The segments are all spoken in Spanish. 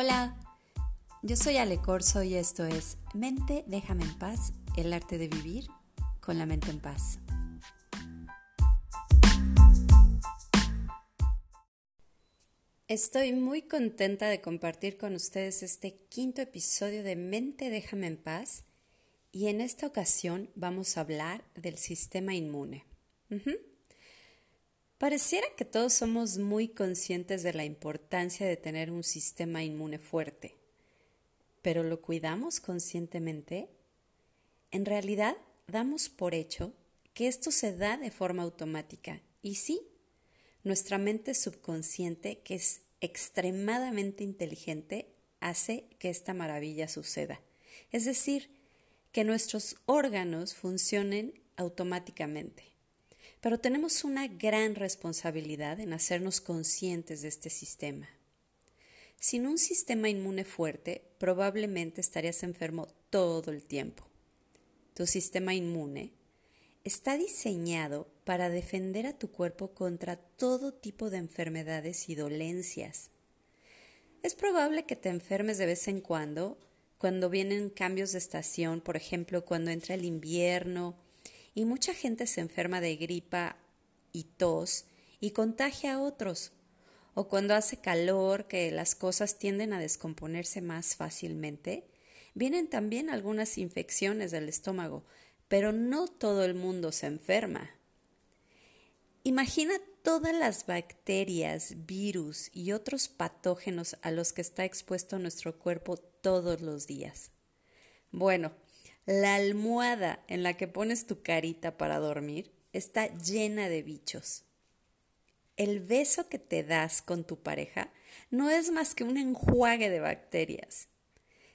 Hola, yo soy Ale Corso y esto es Mente, déjame en paz, el arte de vivir con la mente en paz. Estoy muy contenta de compartir con ustedes este quinto episodio de Mente, déjame en paz y en esta ocasión vamos a hablar del sistema inmune. Pareciera que todos somos muy conscientes de la importancia de tener un sistema inmune fuerte, pero ¿lo cuidamos conscientemente? En realidad, damos por hecho que esto se da de forma automática, y sí, nuestra mente subconsciente, que es extremadamente inteligente, hace que esta maravilla suceda. Es decir, que nuestros órganos funcionen automáticamente. Pero tenemos una gran responsabilidad en hacernos conscientes de este sistema. Sin un sistema inmune fuerte, probablemente estarías enfermo todo el tiempo. Tu sistema inmune está diseñado para defender a tu cuerpo contra todo tipo de enfermedades y dolencias. Es probable que te enfermes de vez en cuando, cuando vienen cambios de estación, por ejemplo, cuando entra el invierno, y mucha gente se enferma de gripa y tos y contagia a otros. O cuando hace calor, que las cosas tienden a descomponerse más fácilmente, vienen también algunas infecciones del estómago, pero no todo el mundo se enferma. Imagina todas las bacterias, virus y otros patógenos a los que está expuesto nuestro cuerpo todos los días. Bueno, la almohada en la que pones tu carita para dormir está llena de bichos. El beso que te das con tu pareja no es más que un enjuague de bacterias.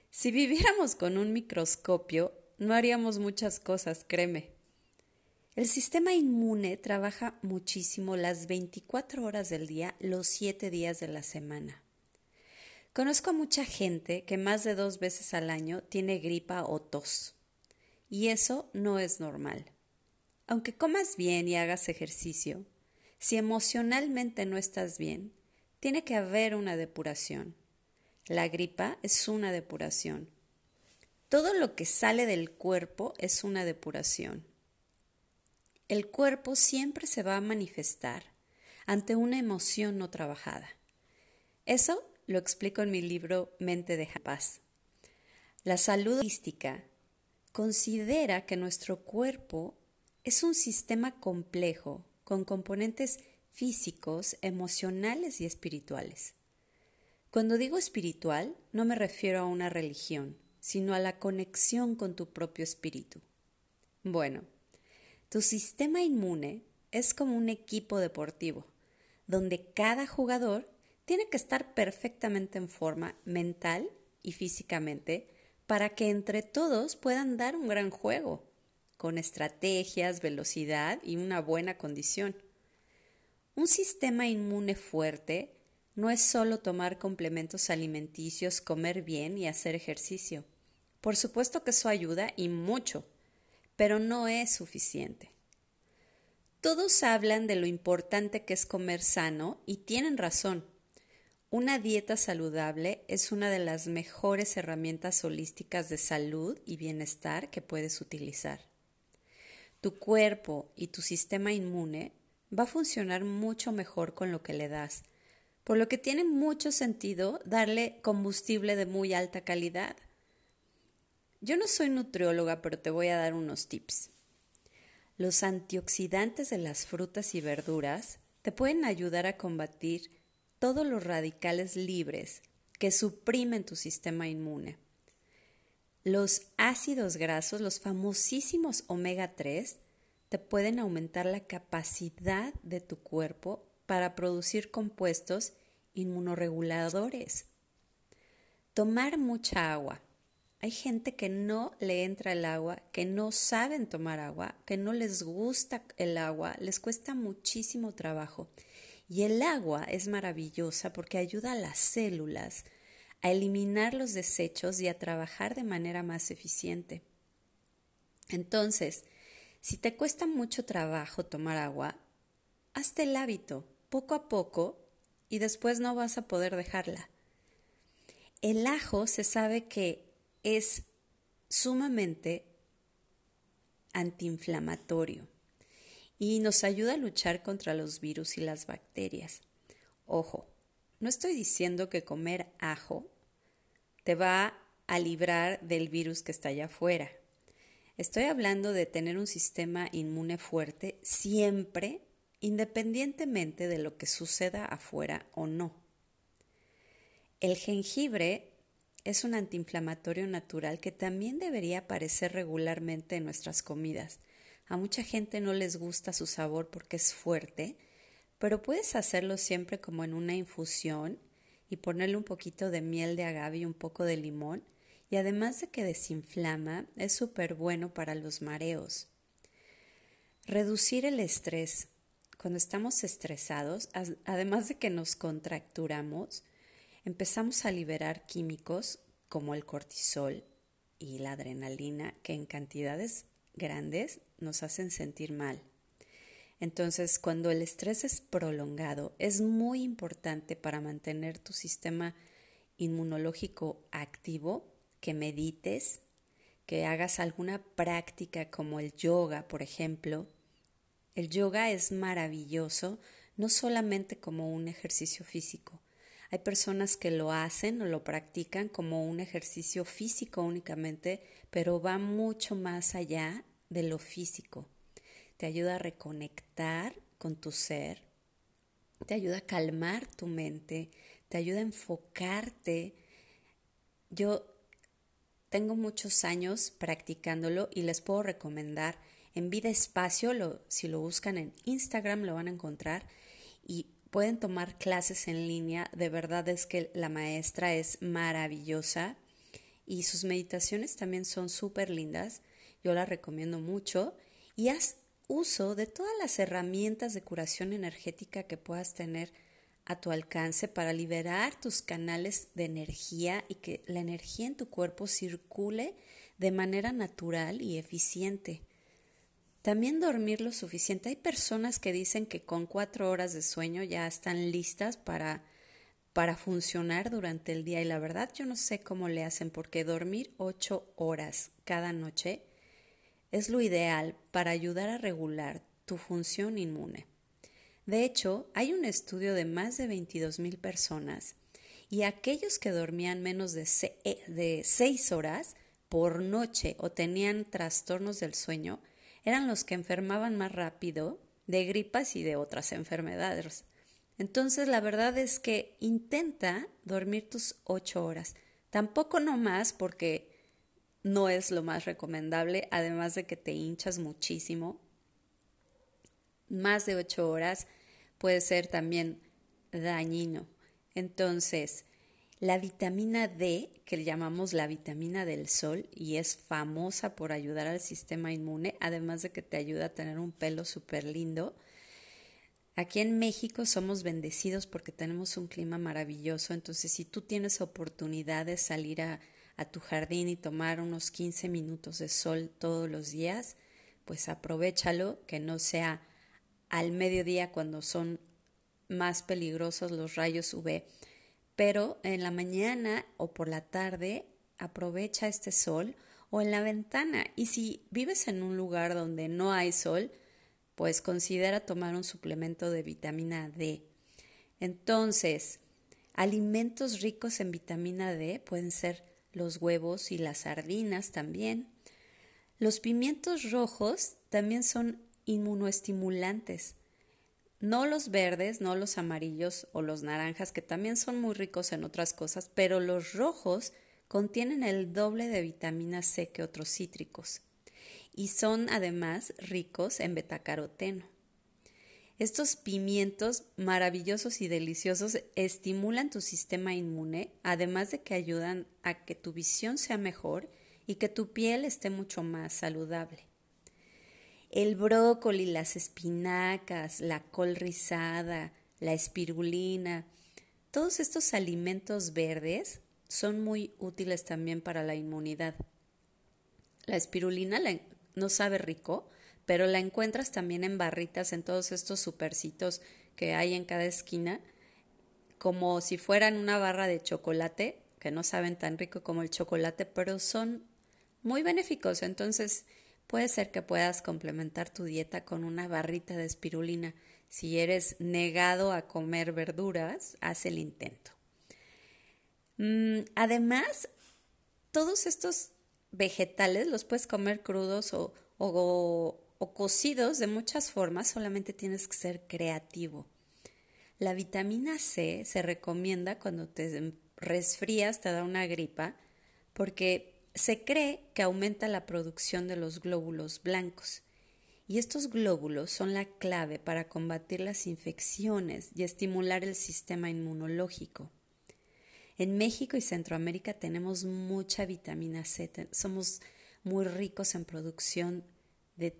Si viviéramos con un microscopio, no haríamos muchas cosas, créeme. El sistema inmune trabaja muchísimo las 24 horas del día, los 7 días de la semana. Conozco a mucha gente que más de dos veces al año tiene gripa o tos. Y eso no es normal. Aunque comas bien y hagas ejercicio, si emocionalmente no estás bien, tiene que haber una depuración. La gripa es una depuración. Todo lo que sale del cuerpo es una depuración. El cuerpo siempre se va a manifestar ante una emoción no trabajada. Eso lo explico en mi libro Mente de Paz. La salud holística considera que nuestro cuerpo es un sistema complejo con componentes físicos, emocionales y espirituales. Cuando digo espiritual, no me refiero a una religión, sino a la conexión con tu propio espíritu. Bueno, tu sistema inmune es como un equipo deportivo, donde cada jugador tiene que estar perfectamente en forma mental y físicamente para que entre todos puedan dar un gran juego, con estrategias, velocidad y una buena condición. Un sistema inmune fuerte no es solo tomar complementos alimenticios, comer bien y hacer ejercicio. Por supuesto que eso ayuda y mucho, pero no es suficiente. Todos hablan de lo importante que es comer sano y tienen razón. Una dieta saludable es una de las mejores herramientas holísticas de salud y bienestar que puedes utilizar. Tu cuerpo y tu sistema inmune va a funcionar mucho mejor con lo que le das, por lo que tiene mucho sentido darle combustible de muy alta calidad. Yo no soy nutrióloga, pero te voy a dar unos tips. Los antioxidantes de las frutas y verduras te pueden ayudar a combatir todos los radicales libres que suprimen tu sistema inmune. Los ácidos grasos, los famosísimos omega 3, te pueden aumentar la capacidad de tu cuerpo para producir compuestos inmunoreguladores. Tomar mucha agua. Hay gente que no le entra el agua, que no saben tomar agua, que no les gusta el agua, les cuesta muchísimo trabajo. Y el agua es maravillosa porque ayuda a las células a eliminar los desechos y a trabajar de manera más eficiente. Entonces, si te cuesta mucho trabajo tomar agua, hazte el hábito poco a poco y después no vas a poder dejarla. El ajo se sabe que es sumamente antiinflamatorio y nos ayuda a luchar contra los virus y las bacterias. Ojo, no estoy diciendo que comer ajo te va a librar del virus que está allá afuera. Estoy hablando de tener un sistema inmune fuerte siempre, independientemente de lo que suceda afuera o no. El jengibre es un antiinflamatorio natural que también debería aparecer regularmente en nuestras comidas. A mucha gente no les gusta su sabor porque es fuerte, pero puedes hacerlo siempre como en una infusión y ponerle un poquito de miel de agave y un poco de limón. Y además de que desinflama, es súper bueno para los mareos. Reducir el estrés. Cuando estamos estresados, además de que nos contracturamos, empezamos a liberar químicos como el cortisol y la adrenalina que en cantidades grandes nos hacen sentir mal. Entonces, cuando el estrés es prolongado, es muy importante para mantener tu sistema inmunológico activo que medites, que hagas alguna práctica como el yoga, por ejemplo. El yoga es maravilloso, no solamente como un ejercicio físico, hay personas que lo hacen o lo practican como un ejercicio físico únicamente, pero va mucho más allá de lo físico. Te ayuda a reconectar con tu ser, te ayuda a calmar tu mente, te ayuda a enfocarte. Yo tengo muchos años practicándolo y les puedo recomendar en Vida Espacio, lo, si lo buscan en Instagram lo van a encontrar y pueden tomar clases en línea. De verdad es que la maestra es maravillosa y sus meditaciones también son súper lindas. Yo la recomiendo mucho y haz uso de todas las herramientas de curación energética que puedas tener a tu alcance para liberar tus canales de energía y que la energía en tu cuerpo circule de manera natural y eficiente. También dormir lo suficiente. Hay personas que dicen que con cuatro horas de sueño ya están listas para, para funcionar durante el día y la verdad yo no sé cómo le hacen porque dormir ocho horas cada noche es lo ideal para ayudar a regular tu función inmune. De hecho, hay un estudio de más de 22 mil personas y aquellos que dormían menos de, eh, de seis horas por noche o tenían trastornos del sueño, eran los que enfermaban más rápido de gripas y de otras enfermedades. Entonces la verdad es que intenta dormir tus ocho horas. Tampoco no más porque no es lo más recomendable, además de que te hinchas muchísimo. Más de ocho horas puede ser también dañino. Entonces, la vitamina D, que llamamos la vitamina del sol y es famosa por ayudar al sistema inmune, además de que te ayuda a tener un pelo súper lindo. Aquí en México somos bendecidos porque tenemos un clima maravilloso, entonces si tú tienes oportunidad de salir a, a tu jardín y tomar unos 15 minutos de sol todos los días, pues aprovechalo, que no sea al mediodía cuando son más peligrosos los rayos UV pero en la mañana o por la tarde aprovecha este sol o en la ventana. Y si vives en un lugar donde no hay sol, pues considera tomar un suplemento de vitamina D. Entonces, alimentos ricos en vitamina D pueden ser los huevos y las sardinas también. Los pimientos rojos también son inmunoestimulantes. No los verdes, no los amarillos o los naranjas, que también son muy ricos en otras cosas, pero los rojos contienen el doble de vitamina C que otros cítricos y son además ricos en betacaroteno. Estos pimientos maravillosos y deliciosos estimulan tu sistema inmune, además de que ayudan a que tu visión sea mejor y que tu piel esté mucho más saludable. El brócoli, las espinacas, la col rizada, la espirulina, todos estos alimentos verdes son muy útiles también para la inmunidad. La espirulina no sabe rico, pero la encuentras también en barritas en todos estos supercitos que hay en cada esquina, como si fueran una barra de chocolate, que no saben tan rico como el chocolate, pero son muy benéficos. Entonces, puede ser que puedas complementar tu dieta con una barrita de espirulina. Si eres negado a comer verduras, haz el intento. Mm, además, todos estos vegetales los puedes comer crudos o, o cocidos de muchas formas, solamente tienes que ser creativo. La vitamina C se recomienda cuando te resfrías, te da una gripa, porque se cree que aumenta la producción de los glóbulos blancos. Y estos glóbulos son la clave para combatir las infecciones y estimular el sistema inmunológico. En México y Centroamérica tenemos mucha vitamina C, somos muy ricos en producción de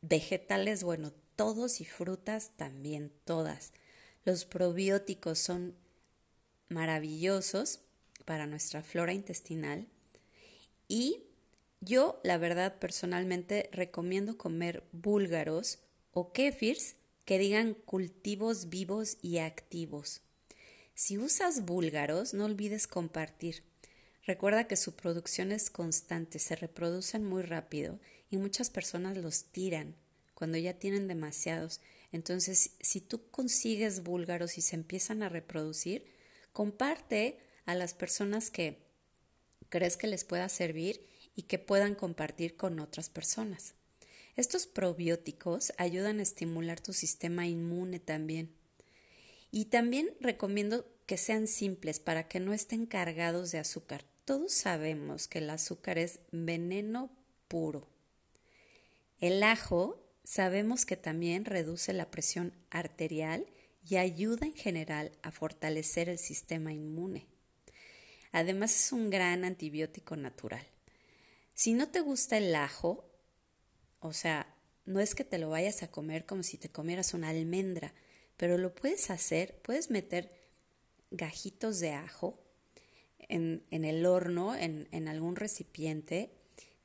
vegetales, bueno, todos y frutas también, todas. Los probióticos son maravillosos para nuestra flora intestinal y yo, la verdad, personalmente recomiendo comer búlgaros o kéfirs que digan cultivos vivos y activos. Si usas búlgaros, no olvides compartir. Recuerda que su producción es constante, se reproducen muy rápido y muchas personas los tiran cuando ya tienen demasiados. Entonces, si tú consigues búlgaros y se empiezan a reproducir, comparte a las personas que crees que les pueda servir y que puedan compartir con otras personas. Estos probióticos ayudan a estimular tu sistema inmune también. Y también recomiendo que sean simples para que no estén cargados de azúcar. Todos sabemos que el azúcar es veneno puro. El ajo sabemos que también reduce la presión arterial y ayuda en general a fortalecer el sistema inmune. Además es un gran antibiótico natural. Si no te gusta el ajo, o sea, no es que te lo vayas a comer como si te comieras una almendra, pero lo puedes hacer, puedes meter gajitos de ajo en, el horno, en, en algún recipiente,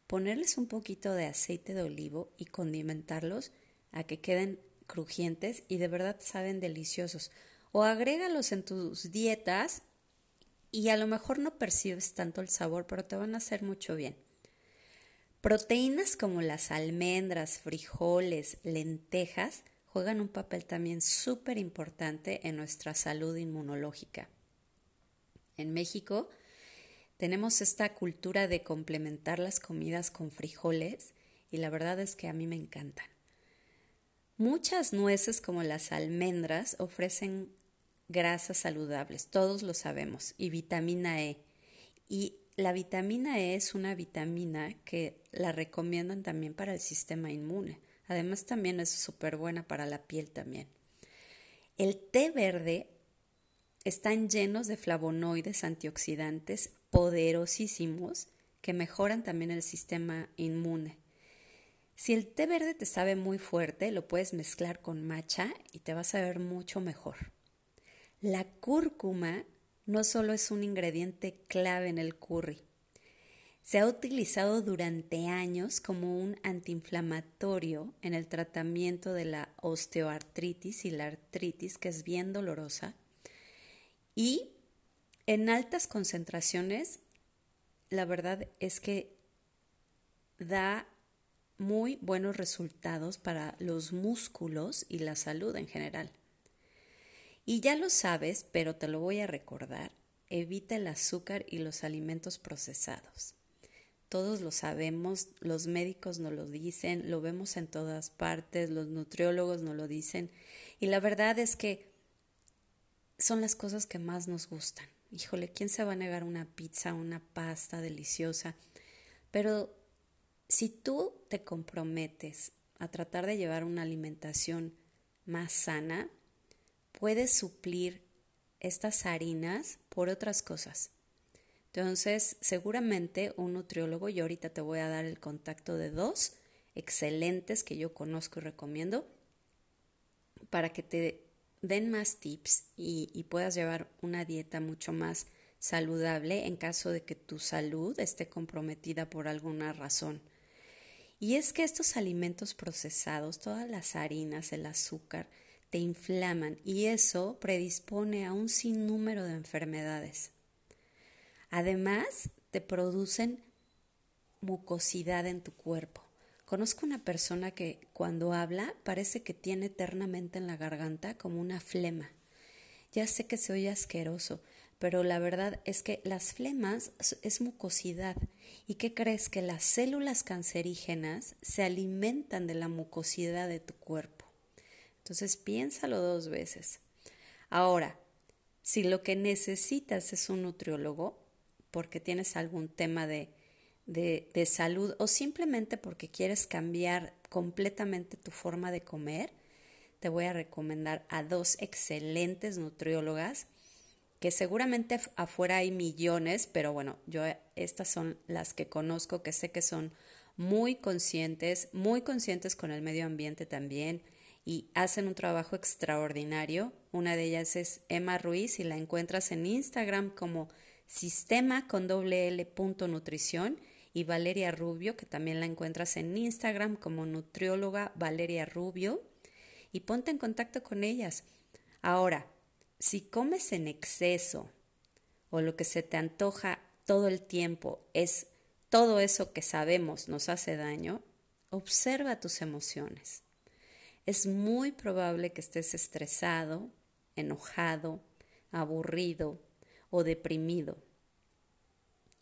ponerles un poquito de aceite de olivo y condimentarlos a que queden crujientes y de verdad saben deliciosos. O agrégalos en tus dietas y a lo mejor no percibes tanto el sabor, pero te van a hacer mucho bien. Proteínas como las almendras, frijoles, lentejas juegan un papel también súper importante en nuestra salud inmunológica. En México tenemos esta cultura de complementar las comidas con frijoles y la verdad es que a mí me encantan. Muchas nueces como las almendras ofrecen grasas saludables, todos lo sabemos, y vitamina E. Y la vitamina E es una vitamina que la recomiendan también para el sistema inmune. Además también es súper buena para la piel también. El té verde están llenos de flavonoides antioxidantes poderosísimos que mejoran también el sistema inmune. Si el té verde te sabe muy fuerte, lo puedes mezclar con matcha y te vas a ver mucho mejor. La cúrcuma no solo es un ingrediente clave en el curry, se ha utilizado durante años como un antiinflamatorio en el tratamiento de la osteoartritis y la artritis, que es bien dolorosa, y en altas concentraciones, la verdad es que da muy buenos resultados para los músculos y la salud en general. Y ya lo sabes, pero te lo voy a recordar, evita el azúcar y los alimentos procesados. Todos lo sabemos, los médicos nos lo dicen, lo vemos en todas partes, los nutriólogos nos lo dicen, y la verdad es que son las cosas que más nos gustan. Híjole, ¿quién se va a negar una pizza, una pasta deliciosa? Pero si tú te comprometes a tratar de llevar una alimentación más sana, puedes suplir estas harinas por otras cosas. Entonces, seguramente un nutriólogo, y ahorita te voy a dar el contacto de dos excelentes que yo conozco y recomiendo, para que te den más tips y, puedas llevar una dieta mucho más saludable en caso de que tu salud esté comprometida por alguna razón. Y es que estos alimentos procesados, todas las harinas, el azúcar, te inflaman y eso predispone a un sinnúmero de enfermedades. Además, te producen mucosidad en tu cuerpo. Conozco una persona que cuando habla parece que tiene eternamente en la garganta como una flema. Ya sé que se oye asqueroso, pero la verdad es que las flemas es mucosidad. ¿Y qué crees? Que las células cancerígenas se alimentan de la mucosidad de tu cuerpo. Entonces piénsalo dos veces. Ahora, si lo que necesitas es un nutriólogo, porque tienes algún tema de de, de, salud o simplemente porque quieres cambiar completamente tu forma de comer, te voy a recomendar a dos excelentes nutriólogas que seguramente afuera hay millones, pero bueno, yo estas son las que conozco, que sé que son muy conscientes, muy conscientes con el medio ambiente también y hacen un trabajo extraordinario. Una de ellas es Emma Ruiz y la encuentras en Instagram como sistema con doble L punto nutrición y Valeria Rubio, que también la encuentras en Instagram como nutrióloga Valeria Rubio, y ponte en contacto con ellas. Ahora, si comes en exceso o lo que se te antoja todo el tiempo es todo eso que sabemos nos hace daño, observa tus emociones. Es muy probable que estés estresado, enojado, aburrido o deprimido.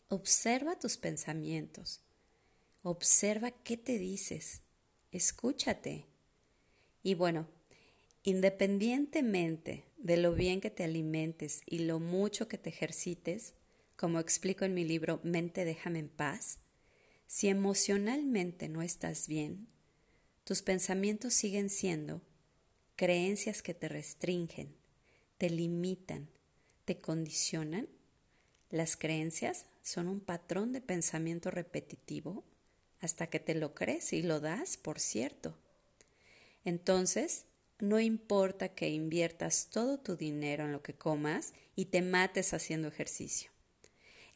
Observa tus pensamientos. Observa qué te dices. Escúchate. Y bueno, independientemente de lo bien que te alimentes y lo mucho que te ejercites, como explico en mi libro Mente déjame en paz, si emocionalmente no estás bien, tus pensamientos siguen siendo creencias que te restringen, te limitan, te condicionan. Las creencias son un patrón de pensamiento repetitivo hasta que te lo crees y lo das, por cierto. Entonces, no importa que inviertas todo tu dinero en lo que comas y te mates haciendo ejercicio.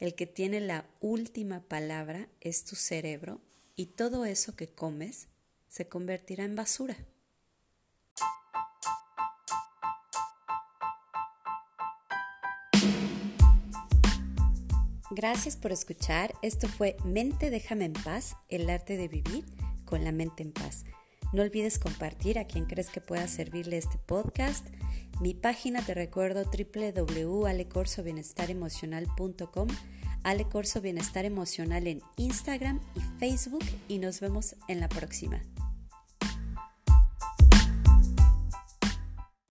El que tiene la última palabra es tu cerebro y todo eso que comes se convertirá en basura. Gracias por escuchar. Esto fue Mente Déjame en Paz, el arte de vivir con la mente en paz. No olvides compartir a quien crees que pueda servirle este podcast. Mi página te recuerdo www.alecorsobienestar.emocional.com Ale Corso Bienestar Emocional en Instagram y Facebook y nos vemos en la próxima.